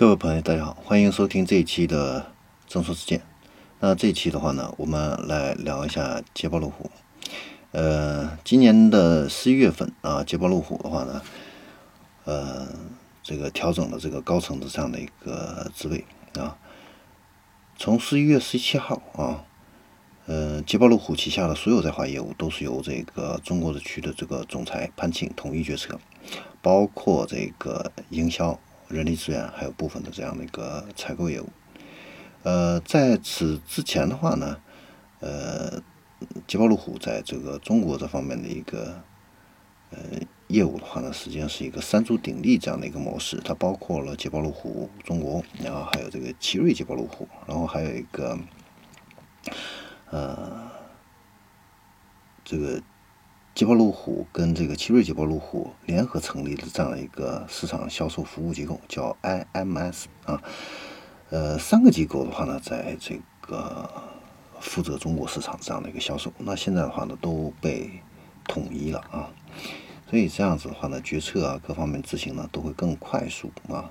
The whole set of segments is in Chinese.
各位朋友，大家好，欢迎收听这一期的正说之见。那这一期的话呢，我们来聊一下捷豹路虎。呃，今年的十一月份啊，捷豹路虎的话呢，呃，这个调整了这个高层的这样的一个职位啊。从十一月十七号啊，呃，捷豹路虎旗下的所有在华业务都是由这个中国的区的这个总裁潘庆统一决策，包括这个营销。人力资源还有部分的这样的一个采购业务，呃，在此之前的话呢，呃，捷豹路虎在这个中国这方面的一个呃业务的话呢，实际上是一个三足鼎立这样的一个模式，它包括了捷豹路虎中国，然后还有这个奇瑞捷豹路虎，然后还有一个呃这个。捷豹路虎跟这个奇瑞捷豹路虎联合成立的这样一个市场销售服务机构，叫 IMS 啊，呃，三个机构的话呢，在这个负责中国市场这样的一个销售。那现在的话呢，都被统一了啊，所以这样子的话呢，决策啊各方面执行呢都会更快速啊。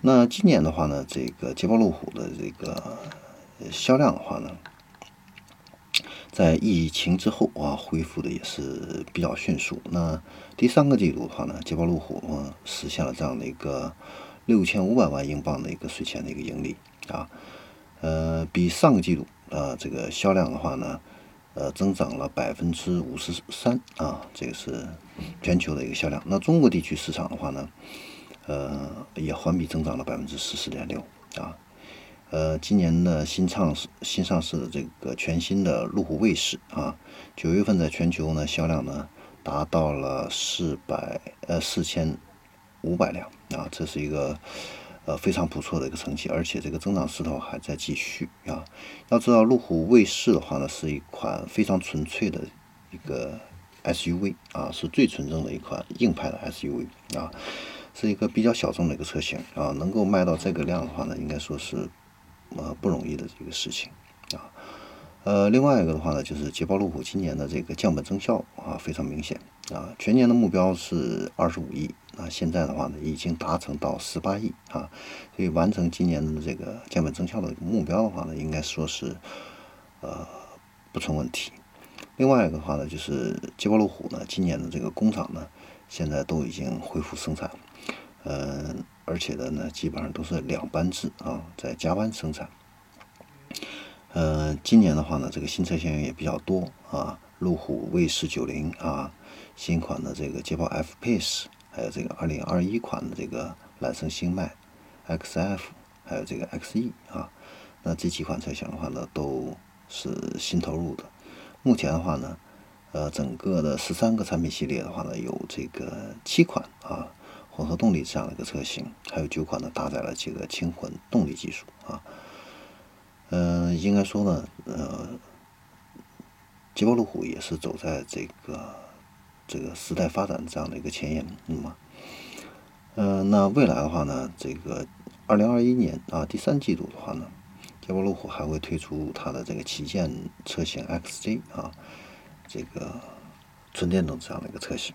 那今年的话呢，这个捷豹路虎的这个销量的话呢。在疫情之后啊，恢复的也是比较迅速。那第三个季度的话呢，捷豹路虎啊实现了这样的一个六千五百万英镑的一个税前的一个盈利啊，呃，比上个季度啊这个销量的话呢，呃增长了百分之五十三啊，这个是全球的一个销量。那中国地区市场的话呢，呃也环比增长了百分之十四点六啊。呃，今年的新上市、新上市的这个全新的路虎卫士啊，九月份在全球呢销量呢达到了四百呃四千五百辆啊，这是一个呃非常不错的一个成绩，而且这个增长势头还在继续啊。要知道，路虎卫士的话呢，是一款非常纯粹的一个 SUV 啊，是最纯正的一款硬派的 SUV 啊，是一个比较小众的一个车型啊，能够卖到这个量的话呢，应该说是。呃，不容易的这个事情啊。呃，另外一个的话呢，就是捷豹路虎今年的这个降本增效啊，非常明显啊。全年的目标是二十五亿，那现在的话呢，已经达成到十八亿啊。所以完成今年的这个降本增效的目标的话呢，应该说是呃不成问题。另外一个的话呢，就是捷豹路虎呢，今年的这个工厂呢，现在都已经恢复生产，嗯。而且的呢，基本上都是两班制啊，在加班生产。呃，今年的话呢，这个新车型也比较多啊，路虎卫士九零啊，新款的这个捷豹 F Pace，还有这个二零二一款的这个揽胜星脉 XF，还有这个 XE 啊，那这几款车型的话呢，都是新投入的。目前的话呢，呃，整个的十三个产品系列的话呢，有这个七款啊。混合动力这样的一个车型，还有九款呢，搭载了这个轻混动力技术啊。嗯，应该说呢，呃，捷豹路虎也是走在这个这个时代发展这样的一个前沿，那么，呃，那未来的话呢，这个二零二一年啊第三季度的话呢，捷豹路虎还会推出它的这个旗舰车型 XJ 啊，这个纯电动这样的一个车型。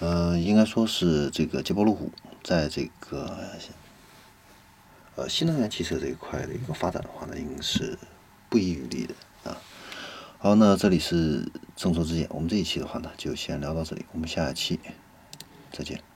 呃，应该说是这个捷豹路虎在这个呃新能源汽车这一块的一个发展的话呢，应该是不遗余力的啊。好，那这里是正说之见，我们这一期的话呢，就先聊到这里，我们下一期再见。